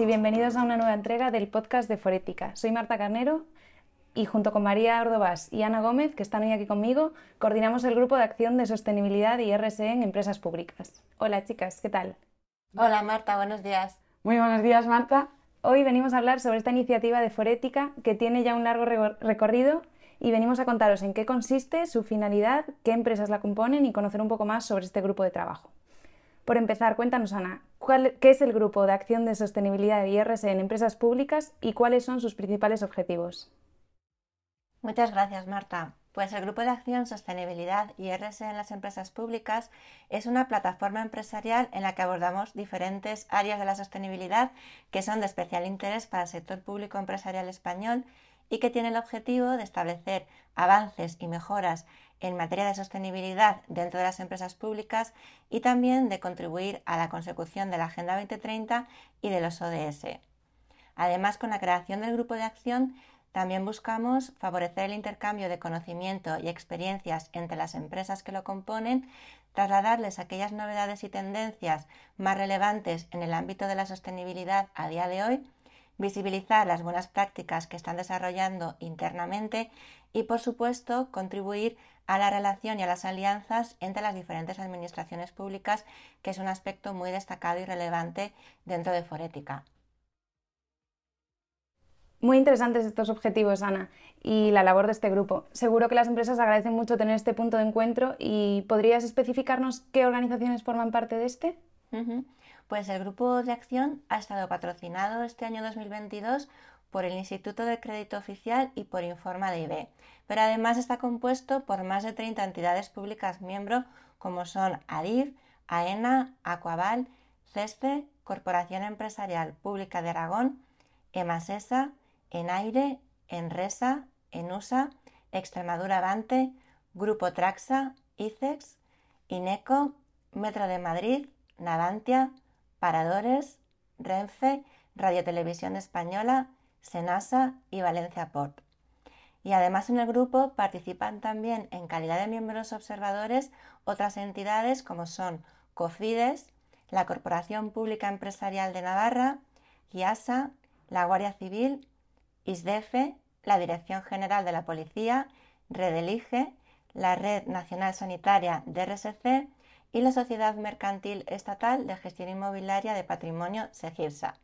y bienvenidos a una nueva entrega del podcast de Forética. Soy Marta Carnero y junto con María Ordovás y Ana Gómez, que están hoy aquí conmigo, coordinamos el grupo de acción de sostenibilidad y RSE en empresas públicas. Hola chicas, ¿qué tal? Hola Marta, buenos días. Muy buenos días Marta. Hoy venimos a hablar sobre esta iniciativa de Forética que tiene ya un largo recorrido y venimos a contaros en qué consiste, su finalidad, qué empresas la componen y conocer un poco más sobre este grupo de trabajo. Por empezar, cuéntanos, Ana, ¿qué es el Grupo de Acción de Sostenibilidad y IRS en Empresas Públicas y cuáles son sus principales objetivos? Muchas gracias, Marta. Pues el Grupo de Acción Sostenibilidad y IRS en las Empresas Públicas es una plataforma empresarial en la que abordamos diferentes áreas de la sostenibilidad que son de especial interés para el sector público empresarial español y que tiene el objetivo de establecer avances y mejoras en materia de sostenibilidad dentro de las empresas públicas y también de contribuir a la consecución de la Agenda 2030 y de los ODS. Además, con la creación del grupo de acción, también buscamos favorecer el intercambio de conocimiento y experiencias entre las empresas que lo componen, trasladarles aquellas novedades y tendencias más relevantes en el ámbito de la sostenibilidad a día de hoy, visibilizar las buenas prácticas que están desarrollando internamente y, por supuesto, contribuir a la relación y a las alianzas entre las diferentes administraciones públicas, que es un aspecto muy destacado y relevante dentro de Forética. Muy interesantes estos objetivos, Ana, y la labor de este grupo. Seguro que las empresas agradecen mucho tener este punto de encuentro y ¿podrías especificarnos qué organizaciones forman parte de este? Pues el grupo de acción ha estado patrocinado este año 2022 por el Instituto de Crédito Oficial y por Informa de IB, pero además está compuesto por más de 30 entidades públicas miembros como son ADIF, AENA, Aquaval, CESPE, Corporación Empresarial Pública de Aragón, EMASESA, ENAIRE, ENRESA, ENUSA, Extremadura Avante, Grupo Traxa, ICEX, INECO, Metro de Madrid, Navantia, Paradores, Renfe, Radio Televisión Española, Senasa y Valencia Port. Y además en el grupo participan también en calidad de miembros observadores otras entidades como son COFIDES, la Corporación Pública Empresarial de Navarra, IASA, la Guardia Civil, ISDEFE, la Dirección General de la Policía, Redelige, la Red Nacional Sanitaria de RSC y la Sociedad Mercantil Estatal de Gestión Inmobiliaria de Patrimonio SEGIRSA.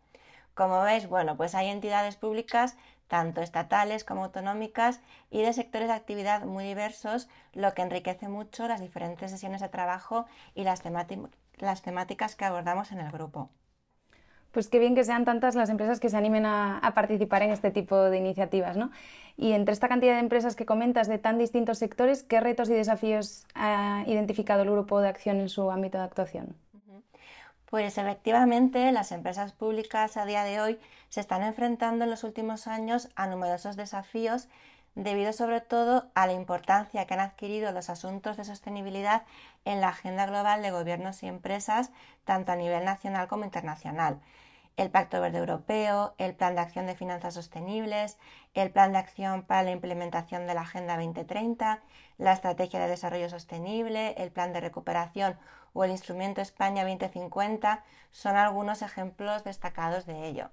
Como veis, bueno, pues hay entidades públicas, tanto estatales como autonómicas, y de sectores de actividad muy diversos, lo que enriquece mucho las diferentes sesiones de trabajo y las, las temáticas que abordamos en el grupo. Pues qué bien que sean tantas las empresas que se animen a, participar en este tipo de iniciativas, ¿no? Y entre esta cantidad de empresas que comentas de tan distintos sectores, ¿qué retos y desafíos ha identificado el grupo de acción en su ámbito de actuación? Pues efectivamente, las empresas públicas a día de hoy se están enfrentando en los últimos años a numerosos desafíos debido sobre todo a la importancia que han adquirido los asuntos de sostenibilidad en la agenda global de gobiernos y empresas, tanto a nivel nacional como internacional el Pacto Verde Europeo, el Plan de Acción de Finanzas Sostenibles, el Plan de Acción para la Implementación de la Agenda 2030, la Estrategia de Desarrollo Sostenible, el Plan de Recuperación o el Instrumento España 2050 son algunos ejemplos destacados de ello.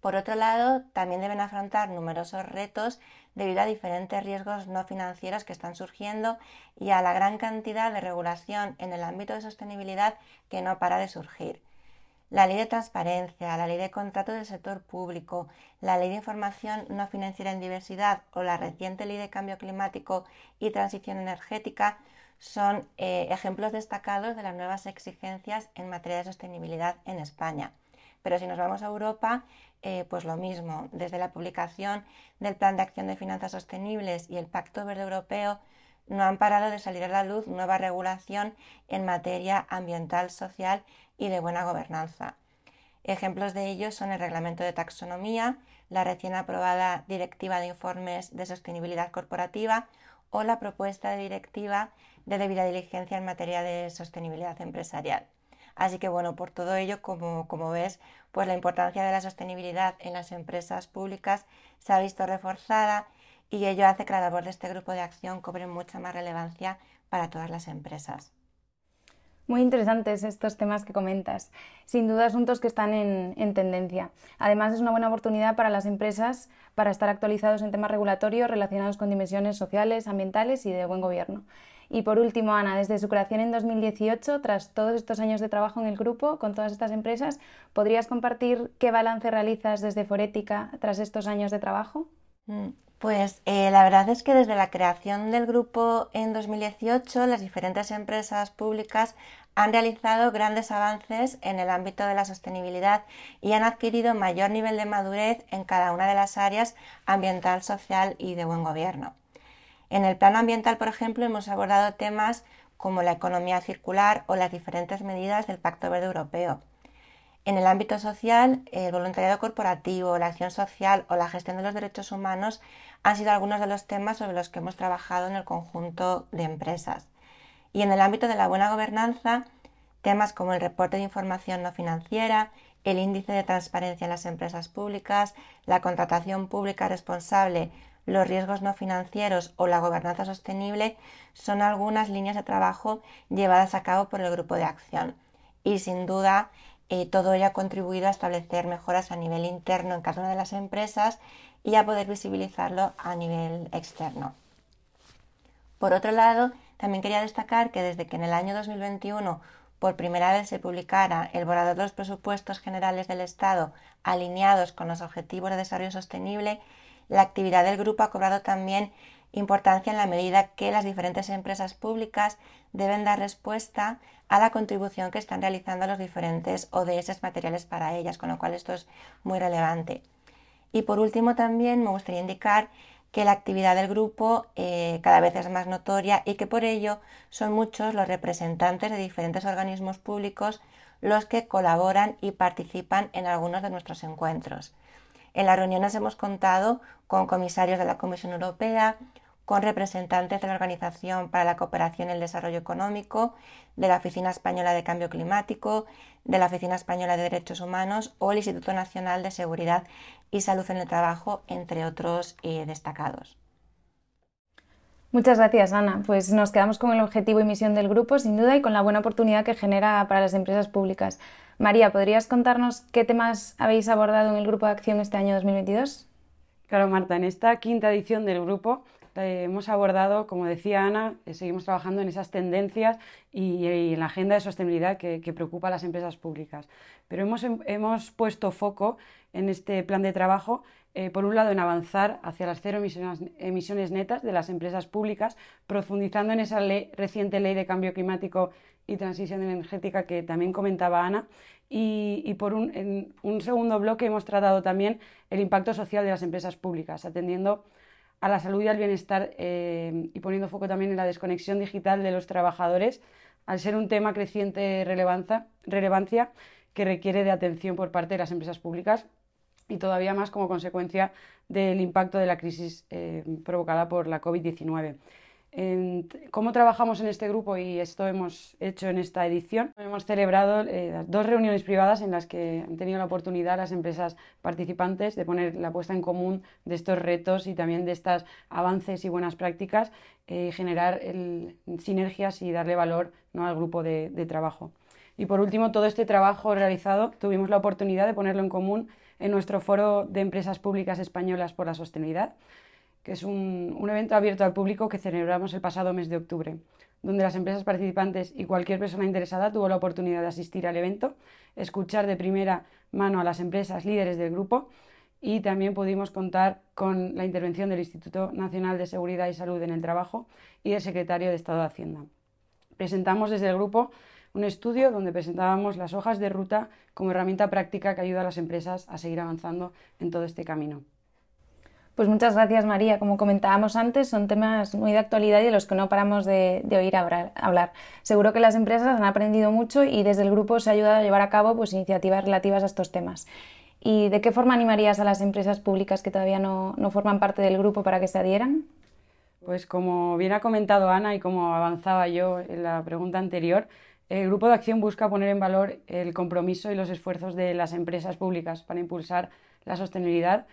Por otro lado, también deben afrontar numerosos retos debido a diferentes riesgos no financieros que están surgiendo y a la gran cantidad de regulación en el ámbito de sostenibilidad que no para de surgir la ley de transparencia, la ley de contrato del sector público, la ley de información no financiera en diversidad o la reciente ley de cambio climático y transición energética son eh, ejemplos destacados de las nuevas exigencias en materia de sostenibilidad en España. Pero si nos vamos a Europa, eh, pues lo mismo. Desde la publicación del Plan de Acción de Finanzas Sostenibles y el Pacto Verde Europeo, no han parado de salir a la luz nueva regulación en materia ambiental, social y de buena gobernanza. Ejemplos de ello son el Reglamento de Taxonomía, la recién aprobada Directiva de Informes de Sostenibilidad Corporativa o la propuesta de Directiva de debida diligencia en materia de sostenibilidad empresarial. Así que bueno, por todo ello, como, como ves, pues la importancia de la sostenibilidad en las empresas públicas se ha visto reforzada y ello hace que la labor de este grupo de acción cobre mucha más relevancia para todas las empresas. Muy interesantes estos temas que comentas. Sin duda, asuntos que están en, tendencia. Además, es una buena oportunidad para las empresas para estar actualizados en temas regulatorios relacionados con dimensiones sociales, ambientales y de buen gobierno. Y por último, Ana, desde su creación en 2018, tras todos estos años de trabajo en el grupo con todas estas empresas, ¿podrías compartir qué balance realizas desde Forética tras estos años de trabajo? Mm, pues eh, la verdad es que desde la creación del grupo en 2018, las diferentes empresas públicas han realizado grandes avances en el ámbito de la sostenibilidad y han adquirido mayor nivel de madurez en cada una de las áreas ambiental, social y de buen gobierno. En el plano ambiental, por ejemplo, hemos abordado temas como la economía circular o las diferentes medidas del Pacto Verde Europeo. En el ámbito social, el voluntariado corporativo, la acción social o la gestión de los derechos humanos han sido algunos de los temas sobre los que hemos trabajado en el conjunto de empresas. Y en el ámbito de la buena gobernanza, temas como el reporte de información no financiera, el índice de transparencia en las empresas públicas, la contratación pública responsable, los riesgos no financieros o la gobernanza sostenible son algunas líneas de trabajo llevadas a cabo por el grupo de acción. Y sin duda, eh, todo ello ha contribuido a establecer mejoras a nivel interno en cada una de las empresas y a poder visibilizarlo a nivel externo. Por otro lado, también quería destacar que desde que en el año 2021 por primera vez se publicara el borrador de los presupuestos generales del Estado alineados con los objetivos de desarrollo sostenible, la actividad del grupo ha cobrado también importancia en la medida que las diferentes empresas públicas deben dar respuesta a la contribución que están realizando los diferentes ODS materiales para ellas, con lo cual esto es muy relevante. Y por último también me gustaría indicar que la actividad del grupo eh, cada vez es más notoria y que por ello son muchos los representantes de diferentes organismos públicos los que colaboran y participan en algunos de nuestros encuentros. En las reuniones hemos contado con comisarios de la Comisión Europea, con representantes de la Organización para la Cooperación y el Desarrollo Económico, de la Oficina Española de Cambio Climático, de la Oficina Española de Derechos Humanos o el Instituto Nacional de Seguridad y Salud en el Trabajo, entre otros eh, destacados. Muchas gracias, Ana. Pues nos quedamos con el objetivo y misión del grupo, sin duda, y con la buena oportunidad que genera para las empresas públicas. María, ¿podrías contarnos qué temas habéis abordado en el grupo de acción este año 2022? Claro, Marta, en esta quinta edición del grupo eh, hemos abordado, como decía Ana, eh, seguimos trabajando en esas tendencias y, en la agenda de sostenibilidad que, preocupa a las empresas públicas. Pero hemos, hemos puesto foco en este plan de trabajo eh, por un lado, en avanzar hacia las cero emisiones, netas de las empresas públicas, profundizando en esa reciente ley de cambio climático y transición energética que también comentaba Ana. Y, por un, en un segundo bloque hemos tratado también el impacto social de las empresas públicas, atendiendo a la salud y al bienestar eh, y poniendo foco también en la desconexión digital de los trabajadores, al ser un tema creciente relevancia, relevancia que requiere de atención por parte de las empresas públicas y todavía más como consecuencia del impacto de la crisis eh, provocada por la COVID-19. ¿Cómo trabajamos en este grupo? Y esto hemos hecho en esta edición. Hemos celebrado eh, dos reuniones privadas en las que han tenido la oportunidad las empresas participantes de poner la puesta en común de estos retos y también de estos avances y buenas prácticas y eh, generar sinergias y darle valor ¿no? al grupo de trabajo. Y por último, todo este trabajo realizado tuvimos la oportunidad de ponerlo en común en nuestro foro de empresas públicas españolas por la sostenibilidad, que es un, evento abierto al público que celebramos el pasado mes de octubre, donde las empresas participantes y cualquier persona interesada tuvo la oportunidad de asistir al evento, escuchar de primera mano a las empresas líderes del grupo y también pudimos contar con la intervención del Instituto Nacional de Seguridad y Salud en el Trabajo y del Secretario de Estado de Hacienda. Presentamos desde el grupo un estudio donde presentábamos las hojas de ruta como herramienta práctica que ayuda a las empresas a seguir avanzando en todo este camino. Pues muchas gracias María. Como comentábamos antes, son temas muy de actualidad y de los que no paramos de, oír hablar, Seguro que las empresas han aprendido mucho y desde el grupo se ha ayudado a llevar a cabo pues, iniciativas relativas a estos temas. ¿Y de qué forma animarías a las empresas públicas que todavía no, no forman parte del grupo para que se adhieran? Pues como bien ha comentado Ana y como avanzaba yo en la pregunta anterior, el Grupo de Acción busca poner en valor el compromiso y los esfuerzos de las empresas públicas para impulsar la sostenibilidad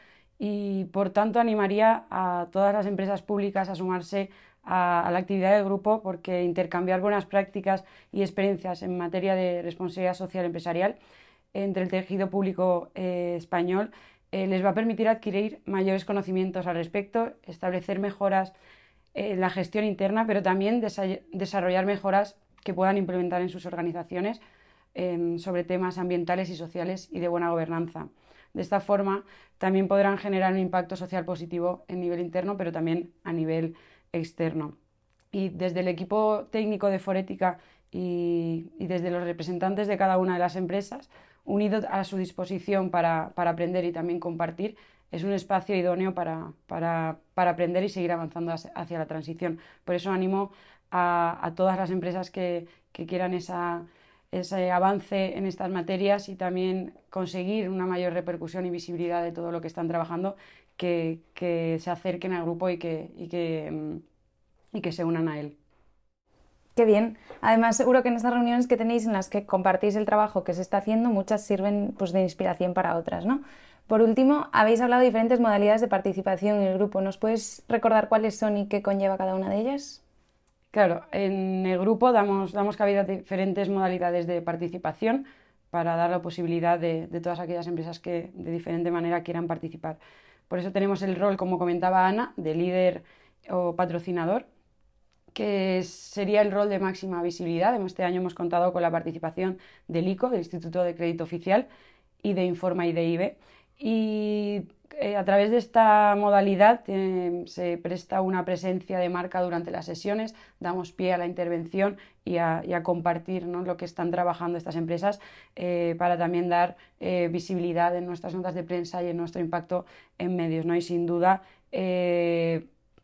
y, por tanto, animaría a todas las empresas públicas a sumarse a, la actividad del grupo porque intercambiar buenas prácticas y experiencias en materia de responsabilidad social empresarial entre el tejido público eh, español eh, les va a permitir adquirir mayores conocimientos al respecto, establecer mejoras en la gestión interna, pero también desarrollar mejoras que puedan implementar en sus organizaciones em, sobre temas ambientales y sociales y de buena gobernanza. De esta forma, también podrán generar un impacto social positivo en nivel interno, pero también a nivel externo. Y desde el equipo técnico de Forética y, desde los representantes de cada una de las empresas, unidos a su disposición para, aprender y también compartir, es un espacio idóneo para, aprender y seguir avanzando hacia la transición. Por eso animo a, todas las empresas que, quieran ese avance en estas materias y también conseguir una mayor repercusión y visibilidad de todo lo que están trabajando, que, se acerquen al grupo y que, mm, y que se unan a él. Qué bien. Además, seguro que en estas reuniones que tenéis en las que compartís el trabajo que se está haciendo, muchas sirven pues, de inspiración para otras, ¿no? Por último, habéis hablado de diferentes modalidades de participación en el grupo. ¿Nos puedes recordar cuáles son y qué conlleva cada una de ellas? Claro, en el grupo damos, damos cabida a diferentes modalidades de participación para dar la posibilidad de, de todas aquellas empresas que de diferente manera quieran participar. Por eso tenemos el rol, como comentaba Ana, de líder o patrocinador, que sería el rol de máxima visibilidad. Este año hemos contado con la participación del ICO, del Instituto de Crédito Oficial, y de Informa y de IBE. Y eh, a través de esta modalidad eh, se presta una presencia de marca durante las sesiones, damos pie a la intervención y a, compartir lo que están trabajando estas empresas eh, para también dar visibilidad en nuestras notas de prensa y en nuestro impacto en medios. ¿no? Y sin duda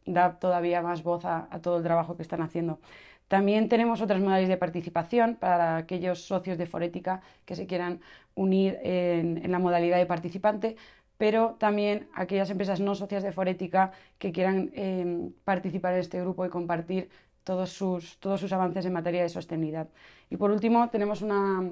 da todavía más voz a, todo el trabajo que están haciendo. También tenemos otras modalidades de participación para aquellos socios de Forética que se quieran unir en, la modalidad de participante, pero también aquellas empresas no socias de Forética que quieran em, participar en este grupo y compartir todos sus, todos sus avances en materia de sostenibilidad. Y por último, tenemos una,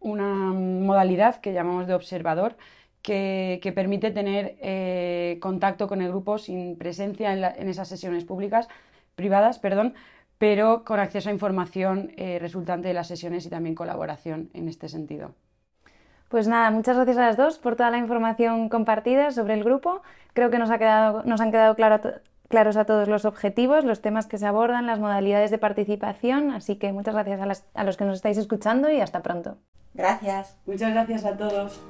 una modalidad que llamamos de observador, que, permite tener eh, contacto con el grupo sin presencia en, esas sesiones públicas, privadas, perdón, pero con acceso a información eh, resultante de las sesiones y también colaboración en este sentido. Pues nada, muchas gracias a las dos por toda la información compartida sobre el grupo. Creo que nos, ha quedado, nos han quedado claros a todos los objetivos, los temas que se abordan, las modalidades de participación. Así que muchas gracias a los que nos estáis escuchando y hasta pronto. Gracias. Muchas gracias a todos.